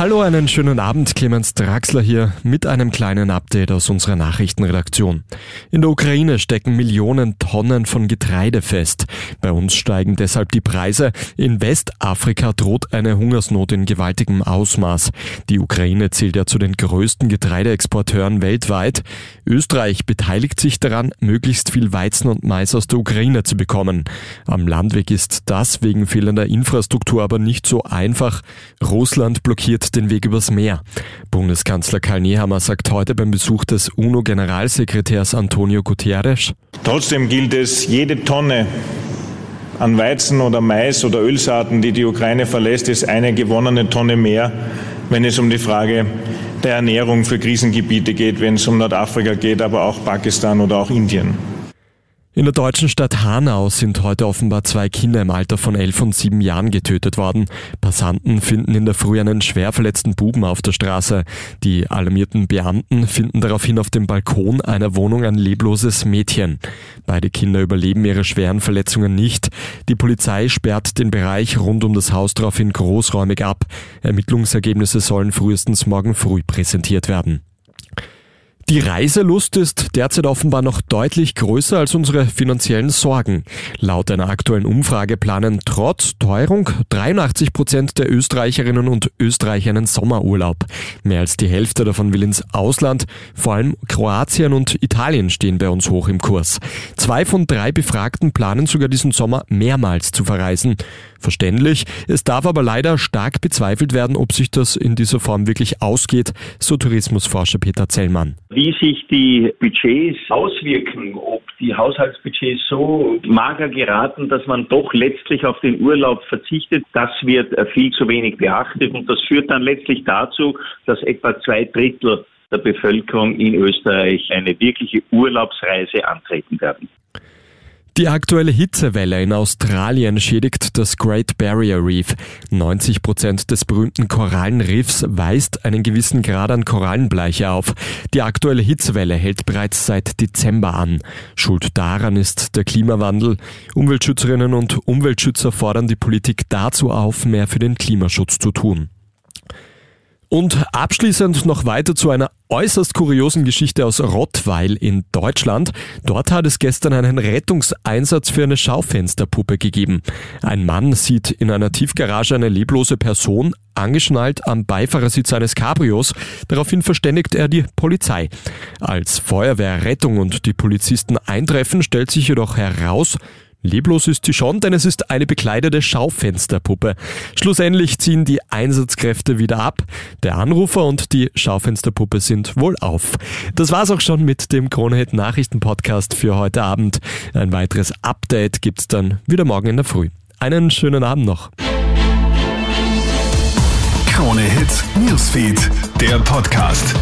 Hallo, einen schönen Abend. Clemens Draxler hier mit einem kleinen Update aus unserer Nachrichtenredaktion. In der Ukraine stecken Millionen Tonnen von Getreide fest. Bei uns steigen deshalb die Preise. In Westafrika droht eine Hungersnot in gewaltigem Ausmaß. Die Ukraine zählt ja zu den größten Getreideexporteuren weltweit. Österreich beteiligt sich daran, möglichst viel Weizen und Mais aus der Ukraine zu bekommen. Am Landweg ist das wegen fehlender Infrastruktur aber nicht so einfach. Russland blockiert den Weg übers Meer. Bundeskanzler Karl Nehammer sagt heute beim Besuch des UNO-Generalsekretärs Antonio Guterres. Trotzdem gilt es, jede Tonne an Weizen oder Mais oder Ölsaaten, die die Ukraine verlässt, ist eine gewonnene Tonne mehr, wenn es um die Frage der Ernährung für Krisengebiete geht, wenn es um Nordafrika geht, aber auch Pakistan oder auch Indien. In der deutschen Stadt Hanau sind heute offenbar zwei Kinder im Alter von elf und sieben Jahren getötet worden. Passanten finden in der Früh einen schwer verletzten Buben auf der Straße. Die alarmierten Beamten finden daraufhin auf dem Balkon einer Wohnung ein lebloses Mädchen. Beide Kinder überleben ihre schweren Verletzungen nicht. Die Polizei sperrt den Bereich rund um das Haus daraufhin großräumig ab. Ermittlungsergebnisse sollen frühestens morgen früh präsentiert werden. Die Reiselust ist derzeit offenbar noch deutlich größer als unsere finanziellen Sorgen. Laut einer aktuellen Umfrage planen trotz Teuerung 83 Prozent der Österreicherinnen und Österreicher einen Sommerurlaub. Mehr als die Hälfte davon will ins Ausland. Vor allem Kroatien und Italien stehen bei uns hoch im Kurs. Zwei von drei Befragten planen sogar diesen Sommer mehrmals zu verreisen. Verständlich. Es darf aber leider stark bezweifelt werden, ob sich das in dieser Form wirklich ausgeht, so Tourismusforscher Peter Zellmann. Wie sich die Budgets auswirken, ob die Haushaltsbudgets so mager geraten, dass man doch letztlich auf den Urlaub verzichtet, das wird viel zu wenig beachtet und das führt dann letztlich dazu, dass etwa zwei Drittel der Bevölkerung in Österreich eine wirkliche Urlaubsreise antreten werden. Die aktuelle Hitzewelle in Australien schädigt das Great Barrier Reef. 90 Prozent des berühmten Korallenriffs weist einen gewissen Grad an Korallenbleiche auf. Die aktuelle Hitzewelle hält bereits seit Dezember an. Schuld daran ist der Klimawandel. Umweltschützerinnen und Umweltschützer fordern die Politik dazu auf, mehr für den Klimaschutz zu tun. Und abschließend noch weiter zu einer äußerst kuriosen Geschichte aus Rottweil in Deutschland. Dort hat es gestern einen Rettungseinsatz für eine Schaufensterpuppe gegeben. Ein Mann sieht in einer Tiefgarage eine leblose Person angeschnallt am Beifahrersitz eines Cabrios. Daraufhin verständigt er die Polizei. Als Feuerwehr, Rettung und die Polizisten eintreffen, stellt sich jedoch heraus, Leblos ist sie schon, denn es ist eine bekleidete Schaufensterpuppe. Schlussendlich ziehen die Einsatzkräfte wieder ab. Der Anrufer und die Schaufensterpuppe sind wohl auf. Das war's auch schon mit dem Kronehit Nachrichten Podcast für heute Abend. Ein weiteres Update gibt's dann wieder morgen in der Früh. Einen schönen Abend noch. Krone Newsfeed, der Podcast.